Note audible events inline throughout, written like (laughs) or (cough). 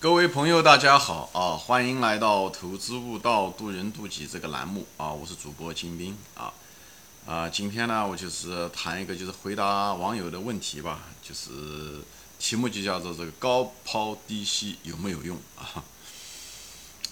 各位朋友，大家好啊！欢迎来到投资悟道渡人渡己这个栏目啊！我是主播金兵啊啊！今天呢，我就是谈一个，就是回答网友的问题吧，就是题目就叫做这个高抛低吸有没有用啊？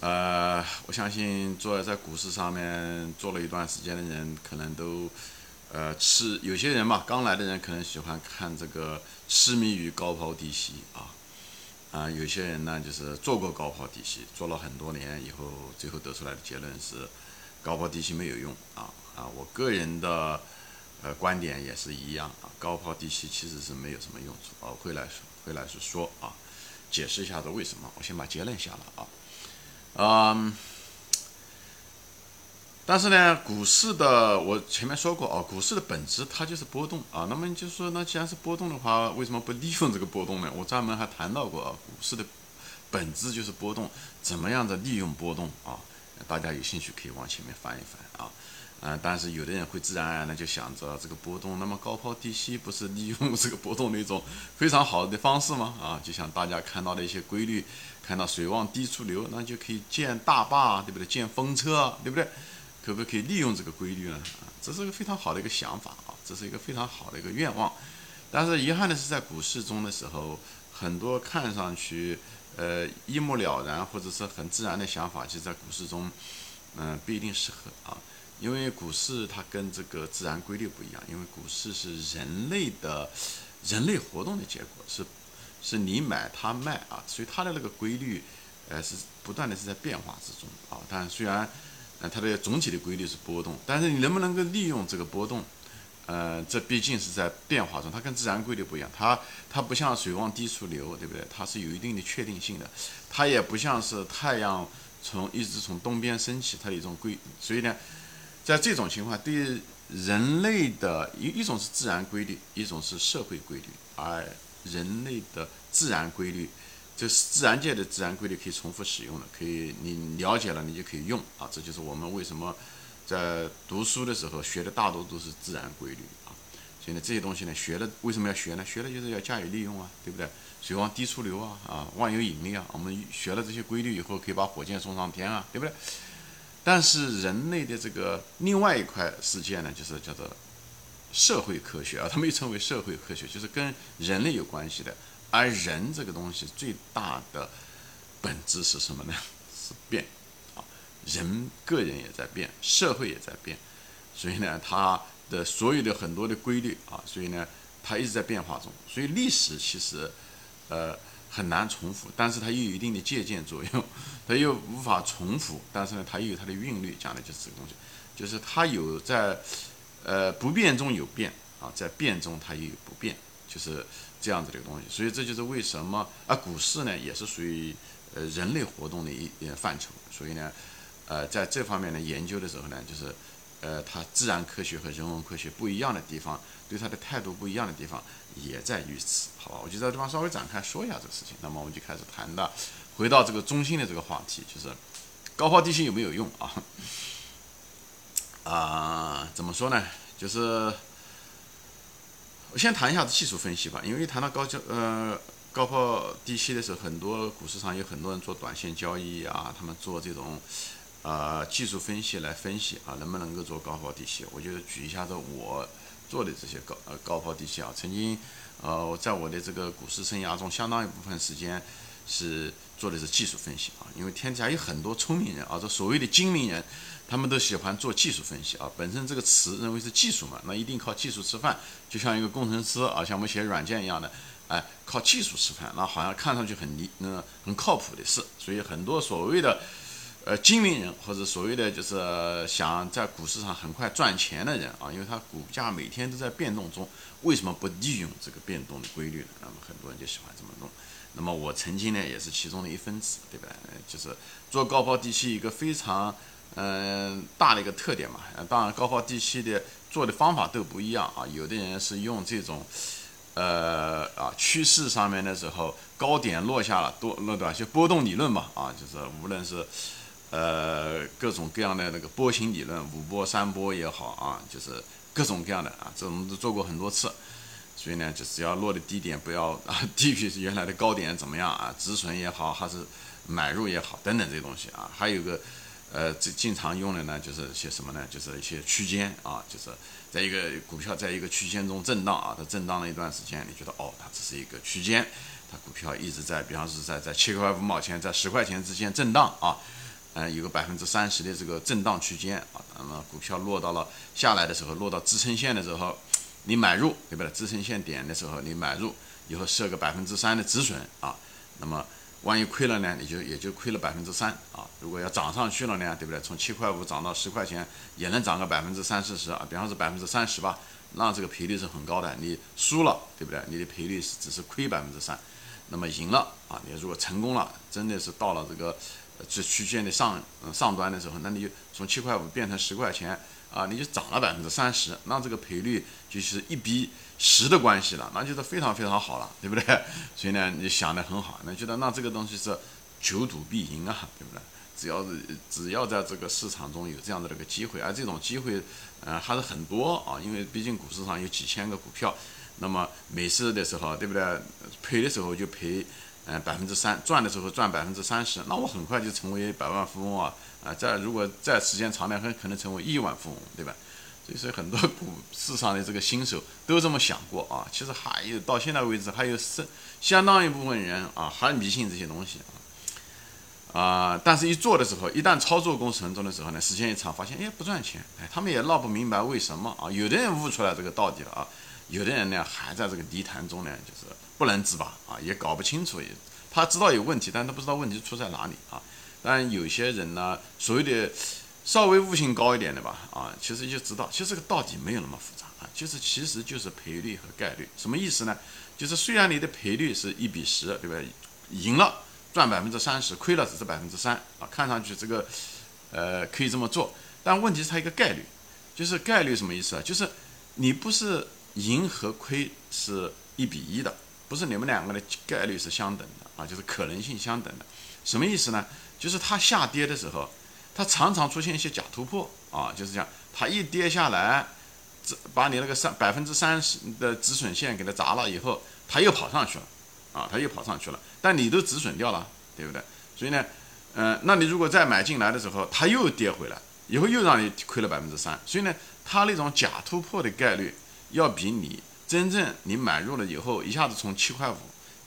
呃，我相信做在股市上面做了一段时间的人，可能都呃痴有些人嘛，刚来的人可能喜欢看这个痴迷于高抛低吸啊。啊，有些人呢，就是做过高抛低吸，做了很多年以后，最后得出来的结论是，高抛低吸没有用啊啊！我个人的呃观点也是一样啊，高抛低吸其实是没有什么用处啊。会来说，会来说说啊，解释一下子为什么？我先把结论下了啊，嗯。但是呢，股市的我前面说过啊，股市的本质它就是波动啊。那么就是说，那既然是波动的话，为什么不利用这个波动呢？我专门还谈到过啊，股市的本质就是波动，怎么样的利用波动啊？大家有兴趣可以往前面翻一翻啊。嗯，但是有的人会自然而然的就想着这个波动，那么高抛低吸不是利用这个波动的一种非常好的方式吗？啊，就像大家看到的一些规律，看到水往低处流，那就可以建大坝，对不对？建风车，对不对？可不可以利用这个规律呢？啊，这是一个非常好的一个想法啊，这是一个非常好的一个愿望。但是遗憾的是，在股市中的时候，很多看上去呃一目了然或者是很自然的想法，其实在股市中，嗯，不一定适合啊。因为股市它跟这个自然规律不一样，因为股市是人类的人类活动的结果，是是你买它卖啊，所以它的那个规律，呃，是不断的是在变化之中啊。但虽然它的总体的规律是波动，但是你能不能够利用这个波动？呃，这毕竟是在变化中，它跟自然规律不一样，它它不像水往低处流，对不对？它是有一定的确定性的，它也不像是太阳从一直从东边升起，它有一种规，所以呢，在这种情况，对人类的一一种是自然规律，一种是社会规律，而人类的自然规律。这是自然界的自然规律，可以重复使用的，可以你了解了，你就可以用啊。这就是我们为什么在读书的时候学的大多都是自然规律啊。所以呢，这些东西呢，学了为什么要学呢？学了就是要加以利用啊，对不对？水往低处流啊，啊，万有引力啊。我们学了这些规律以后，可以把火箭送上天啊，对不对？但是人类的这个另外一块世界呢，就是叫做社会科学啊，他们又称为社会科学，就是跟人类有关系的。而人这个东西最大的本质是什么呢？(laughs) 是变。啊，人个人也在变，社会也在变，所以呢，它的所有的很多的规律啊，所以呢，它一直在变化中。所以历史其实呃很难重复，但是它又有一定的借鉴作用，(laughs) 它又无法重复，但是呢，它又有它的韵律，讲的就是这个东西，就是它有在呃不变中有变啊，在变中它又有不变，就是。这样子的一个东西，所以这就是为什么啊，股市呢也是属于呃人类活动的一范畴，所以呢，呃，在这方面的研究的时候呢，就是呃，它自然科学和人文科学不一样的地方，对它的态度不一样的地方也在于此，好吧？我就在这地方稍微展开说一下这个事情，那么我们就开始谈到，回到这个中心的这个话题，就是高抛低吸有没有用啊？(laughs) 啊，怎么说呢？就是。我先谈一下子技术分析吧，因为谈到高交呃高抛低吸的时候，很多股市上有很多人做短线交易啊，他们做这种呃技术分析来分析啊，能不能够做高抛低吸？我就举一下子我做的这些高呃高抛低吸啊，曾经呃在我的这个股市生涯中，相当一部分时间是做的是技术分析啊，因为天下有很多聪明人啊，这所谓的精明人。他们都喜欢做技术分析啊，本身这个词认为是技术嘛，那一定靠技术吃饭，就像一个工程师啊，像我们写软件一样的，哎，靠技术吃饭，那好像看上去很离那很靠谱的事。所以很多所谓的呃精明人或者所谓的就是想在股市上很快赚钱的人啊，因为他股价每天都在变动中，为什么不利用这个变动的规律呢？那么很多人就喜欢这么弄。那么我曾经呢也是其中的一分子，对吧？就是做高抛低吸一个非常。嗯，大的一个特点嘛，当然高抛低吸的做的方法都不一样啊。有的人是用这种，呃啊趋势上面的时候高点落下了多那短就波动理论嘛啊，就是无论是呃各种各样的那个波形理论，五波三波也好啊，就是各种各样的啊，这我们都做过很多次。所以呢，就只要落的低点不要啊 (laughs) 低于原来的高点怎么样啊？止损也好，还是买入也好，等等这些东西啊。还有个呃，这经常用的呢，就是一些什么呢？就是一些区间啊，就是在一个股票在一个区间中震荡啊，它震荡了一段时间，你觉得哦，它只是一个区间，它股票一直在，比方说在在七块五毛钱，在十块钱之间震荡啊，嗯，有个百分之三十的这个震荡区间啊，那么股票落到了下来的时候，落到支撑线的时候。你买入对不对？支撑线点的时候你买入，以后设个百分之三的止损啊，那么万一亏了呢，你就也就亏了百分之三啊。如果要涨上去了呢，对不对？从七块五涨到十块钱，也能涨个百分之三四十啊，比方说百分之三十吧，那这个赔率是很高的。你输了对不对？你的赔率是只是亏百分之三，那么赢了啊，你如果成功了，真的是到了这个这区间的上上端的时候，那你就从七块五变成十块钱。啊，你就涨了百分之三十，那这个赔率就是一笔十的关系了，那就是非常非常好了，对不对？所以呢，你想的很好，那觉得那这个东西是求赌必赢啊，对不对？只要是只要在这个市场中有这样的这个机会，而这种机会，呃，还是很多啊，因为毕竟股市上有几千个股票，那么每次的时候，对不对？赔的时候就赔。嗯，百分之三赚的时候赚百分之三十，那我很快就成为百万富翁啊！啊，在如果在时间长点，很可能成为亿万富翁，对吧？所以说很多股市上的这个新手都这么想过啊。其实还有到现在为止，还有相相当一部分人啊，还迷信这些东西啊。啊，但是一做的时候，一旦操作过程中的时候呢，时间一长，发现哎不赚钱，哎他们也闹不明白为什么啊。有的人悟出来这个道理了啊，有的人呢还在这个泥潭中呢，就是。不能自拔啊，也搞不清楚，也他知道有问题，但他不知道问题出在哪里啊。但有些人呢，所谓的稍微悟性高一点的吧，啊，其实就知道，其实这个道理没有那么复杂啊，就是其实就是赔率和概率，什么意思呢？就是虽然你的赔率是一比十，对吧？赢了赚百分之三十，亏了只是百分之三啊，看上去这个呃可以这么做，但问题是它一个概率，就是概率什么意思啊？就是你不是赢和亏是一比一的。不是你们两个的概率是相等的啊，就是可能性相等的，什么意思呢？就是它下跌的时候，它常常出现一些假突破啊，就是这样，它一跌下来，这把你那个三百分之三十的止损线给它砸了以后，它又跑上去了啊，它又跑上去了，但你都止损掉了，对不对？所以呢，嗯，那你如果再买进来的时候，它又跌回来，以后又让你亏了百分之三，所以呢，它那种假突破的概率要比你。真正你买入了以后，一下子从七块五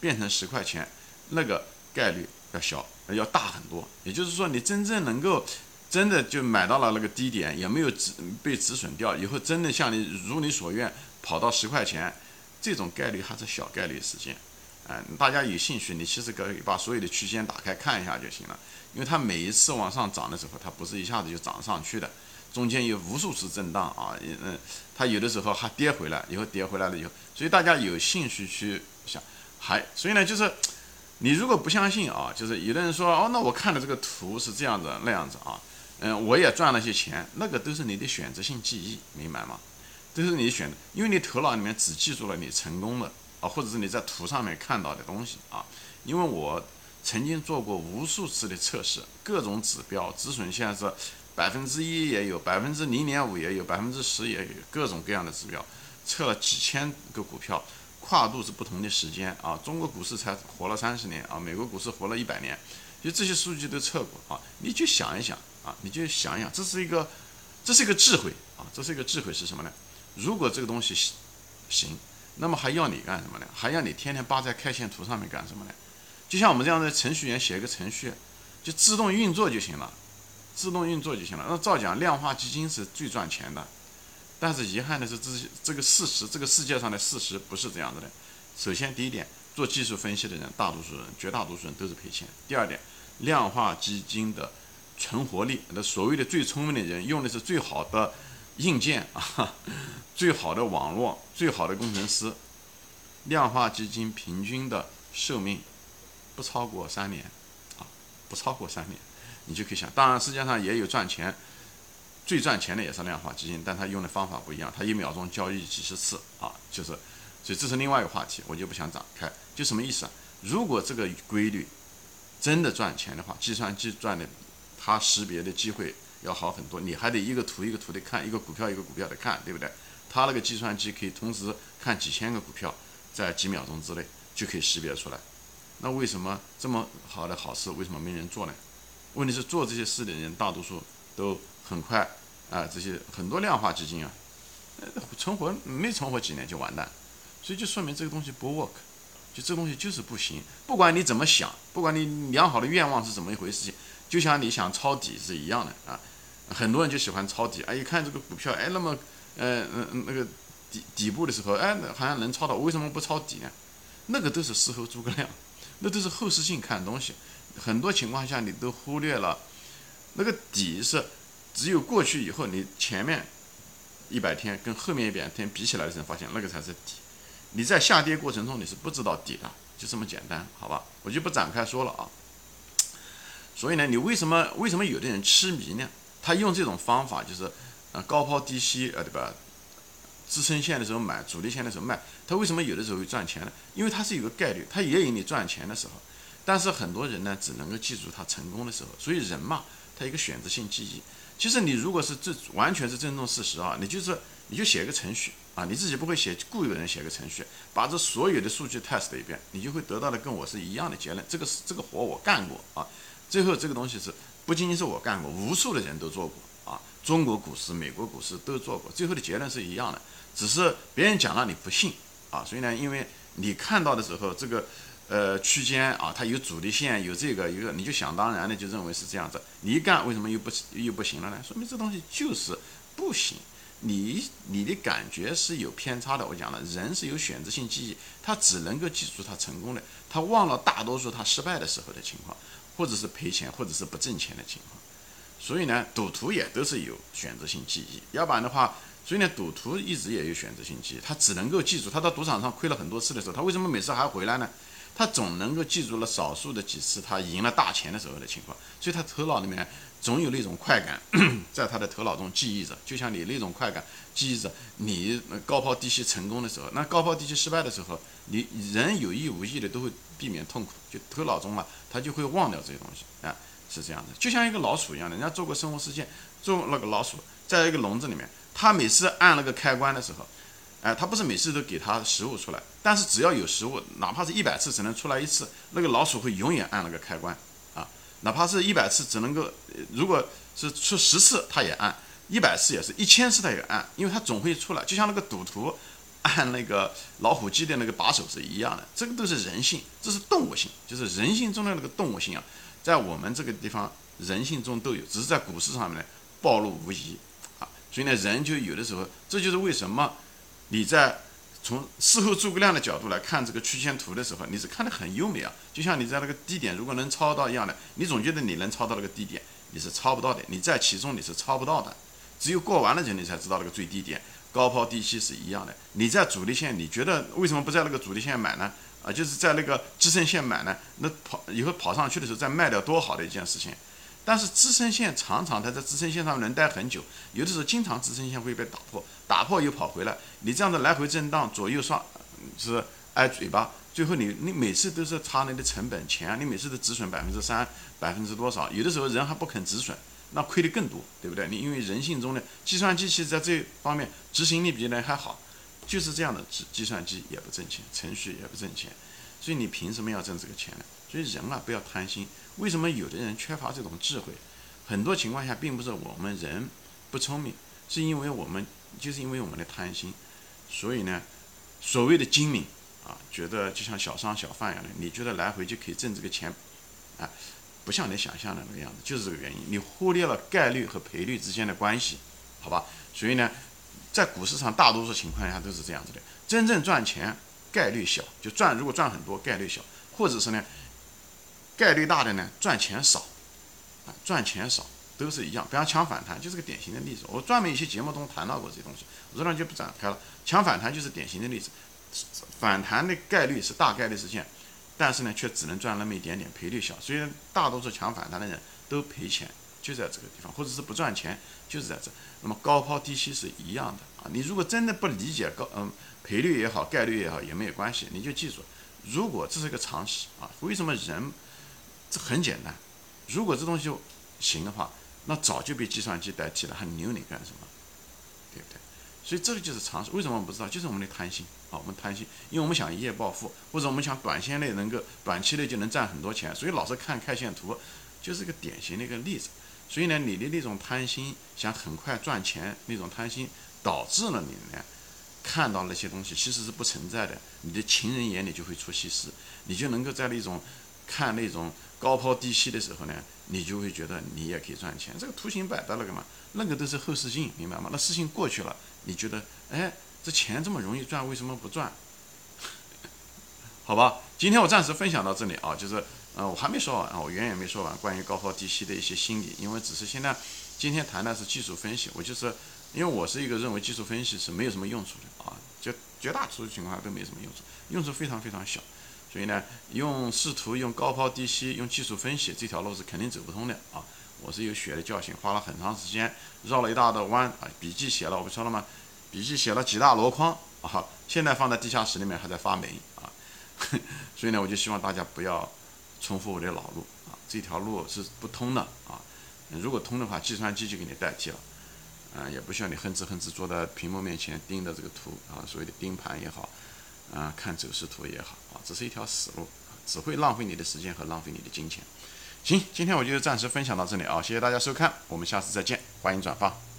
变成十块钱，那个概率要小，要大很多。也就是说，你真正能够真的就买到了那个低点，也没有止被止损掉，以后真的像你如你所愿跑到十块钱，这种概率还是小概率事件。哎，大家有兴趣，你其实可以把所有的区间打开看一下就行了，因为它每一次往上涨的时候，它不是一下子就涨上去的。中间有无数次震荡啊，嗯，它有的时候还跌回来，以后跌回来了以后，所以大家有兴趣去想，还所以呢，就是你如果不相信啊，就是有的人说哦，那我看的这个图是这样子那样子啊，嗯，我也赚了些钱，那个都是你的选择性记忆，明白吗？都是你选的，因为你头脑里面只记住了你成功的啊，或者是你在图上面看到的东西啊，因为我曾经做过无数次的测试，各种指标止损线是。百分之一也有，百分之零点五也有，百分之十也有，各种各样的指标，测了几千个股票，跨度是不同的时间啊。中国股市才活了三十年啊，美国股市活了一百年，就这些数据都测过啊。你就想一想啊，你就想一想，这是一个，这是一个智慧啊，这是一个智慧是什么呢？如果这个东西行，那么还要你干什么呢？还要你天天扒在 K 线图上面干什么呢？就像我们这样的程序员写一个程序，就自动运作就行了。自动运作就行了。那照讲，量化基金是最赚钱的，但是遗憾的是，这些这个事实，这个世界上的事实不是这样子的。首先，第一点，做技术分析的人，大多数人，绝大多数人都是赔钱。第二点，量化基金的存活率，那所谓的最聪明的人，用的是最好的硬件啊，(laughs) 最好的网络，最好的工程师。量化基金平均的寿命不超过三年，啊，不超过三年。你就可以想，当然世界上也有赚钱，最赚钱的也是量化基金，但它用的方法不一样，它一秒钟交易几十次啊，就是，所以这是另外一个话题，我就不想展开。就什么意思啊？如果这个规律真的赚钱的话，计算机赚的，它识别的机会要好很多。你还得一个图一个图的看，一个股票一个股票的看，对不对？它那个计算机可以同时看几千个股票，在几秒钟之内就可以识别出来。那为什么这么好的好事，为什么没人做呢？问题是做这些事的人大多数都很快啊，这些很多量化基金啊，存活没存活几年就完蛋，所以就说明这个东西不 work，就这东西就是不行。不管你怎么想，不管你良好的愿望是怎么一回事情，就像你想抄底是一样的啊。很多人就喜欢抄底，哎，一看这个股票，哎，那么，呃，嗯，那个底底部的时候，哎，好像能抄到，为什么不抄底呢？那个都是事后诸葛亮，那都是后视镜看东西。很多情况下你都忽略了，那个底是只有过去以后，你前面一百天跟后面一百天比起来的时候，发现那个才是底。你在下跌过程中你是不知道底的，就这么简单，好吧？我就不展开说了啊。所以呢，你为什么为什么有的人痴迷呢？他用这种方法就是，呃，高抛低吸，呃，对吧？支撑线的时候买，阻力线的时候卖。他为什么有的时候会赚钱呢？因为它是有个概率，它也有你赚钱的时候。但是很多人呢，只能够记住他成功的时候。所以人嘛，他一个选择性记忆。其实你如果是这完全是尊重事实啊，你就是你就写一个程序啊，你自己不会写，雇有人写个程序，把这所有的数据 test 一遍，你就会得到的跟我是一样的结论。这个是这个活我干过啊，最后这个东西是不仅仅是我干过，无数的人都做过啊，中国股市、美国股市都做过，最后的结论是一样的，只是别人讲了你不信啊。所以呢，因为你看到的时候这个。呃，区间啊，它有阻力线，有这个，有个，你就想当然的就认为是这样子。你一干，为什么又不又不行了呢？说明这东西就是不行。你你的感觉是有偏差的。我讲了，人是有选择性记忆，他只能够记住他成功的，他忘了大多数他失败的时候的情况，或者是赔钱，或者是不挣钱的情况。所以呢，赌徒也都是有选择性记忆，要不然的话，所以呢，赌徒一直也有选择性记忆，他只能够记住他到赌场上亏了很多次的时候，他为什么每次还回来呢？他总能够记住了少数的几次他赢了大钱的时候的情况，所以他头脑里面总有那种快感，(coughs) 在他的头脑中记忆着，就像你那种快感记忆着你高抛低吸成功的时候，那高抛低吸失败的时候，你人有意无意的都会避免痛苦，就头脑中啊，他就会忘掉这些东西啊，是这样的，就像一个老鼠一样的，人家做过生物实验，做那个老鼠在一个笼子里面，他每次按那个开关的时候。哎，他不是每次都给它食物出来，但是只要有食物，哪怕是一百次只能出来一次，那个老鼠会永远按那个开关啊，哪怕是一百次只能够，如果是出十次，它也按，一百次也是一千次它也按，因为它总会出来，就像那个赌徒按那个老虎机的那个把手是一样的，这个都是人性，这是动物性，就是人性中的那个动物性啊，在我们这个地方人性中都有，只是在股市上面呢暴露无遗啊，所以呢，人就有的时候，这就是为什么。你在从事后诸葛亮的角度来看这个曲线图的时候，你是看得很优美啊，就像你在那个低点如果能抄到一样的，你总觉得你能抄到那个低点，你是抄不到的，你在其中你是抄不到的，只有过完了人你才知道那个最低点，高抛低吸是一样的。你在主力线，你觉得为什么不在那个主力线买呢？啊，就是在那个支撑线买呢？那跑以后跑上去的时候再卖掉，多好的一件事情。但是支撑线常常它在支撑线上能待很久，有的时候经常支撑线会被打破，打破又跑回来，你这样的来回震荡，左右刷是挨嘴巴，最后你你每次都是差你的成本钱，你每次都止损百分之三百分之多少，有的时候人还不肯止损，那亏的更多，对不对？你因为人性中的计算机其实在这方面执行力比人还好，就是这样的计计算机也不挣钱，程序也不挣钱，所以你凭什么要挣这个钱呢？所以人啊不要贪心。为什么有的人缺乏这种智慧？很多情况下并不是我们人不聪明，是因为我们就是因为我们的贪心。所以呢，所谓的精明啊，觉得就像小商小贩一样的，你觉得来回就可以挣这个钱，啊，不像你想象的那个样子，就是这个原因。你忽略了概率和赔率之间的关系，好吧？所以呢，在股市上大多数情况下都是这样子的，真正赚钱概率小，就赚如果赚很多概率小，或者是呢？概率大的呢，赚钱少，啊，赚钱少都是一样。比方抢反弹就是个典型的例子。我专门一些节目中谈到过这些东西，我这样就不展开了。抢反弹就是典型的例子，反弹的概率是大概率事件，但是呢，却只能赚那么一点点，赔率小。所以大多数抢反弹的人都赔钱，就在这个地方，或者是不赚钱，就是在这。那么高抛低吸是一样的啊。你如果真的不理解高，嗯，赔率也好，概率也好，也没有关系。你就记住，如果这是个常识啊，为什么人？这很简单，如果这东西行的话，那早就被计算机代替了，还留你干什么？对不对？所以这个就是常识。为什么我们不知道？就是我们的贪心啊，我们贪心，因为我们想一夜暴富，或者我们想短线内能够短期内就能赚很多钱，所以老是看 K 线图，就是个典型的一个例子。所以呢，你的那种贪心，想很快赚钱那种贪心，导致了你呢看到那些东西其实是不存在的。你的情人眼里就会出西施，你就能够在那种看那种高抛低吸的时候呢，你就会觉得你也可以赚钱。这个图形摆在那个嘛，那个都是后视镜，明白吗？那事情过去了，你觉得哎，这钱这么容易赚，为什么不赚？(laughs) 好吧，今天我暂时分享到这里啊，就是。呃，我还没说完啊，我远远没说完关于高抛低吸的一些心理，因为只是现在今天谈的是技术分析，我就是因为我是一个认为技术分析是没有什么用处的啊，就绝大多数情况下都没什么用处，用处非常非常小，所以呢，用视图用高抛低吸用技术分析这条路是肯定走不通的啊，我是有血的教训，花了很长时间绕了一大的弯啊，笔记写了，我不说了吗？笔记写了几大箩筐啊，现在放在地下室里面还在发霉啊，(laughs) 所以呢，我就希望大家不要。重复我的老路啊，这条路是不通的啊。如果通的话，计算机就给你代替了，啊，也不需要你哼哧哼哧坐在屏幕面前盯着这个图啊，所谓的盯盘也好，啊，看走势图也好啊，只是一条死路，只会浪费你的时间和浪费你的金钱。行，今天我就暂时分享到这里啊，谢谢大家收看，我们下次再见，欢迎转发。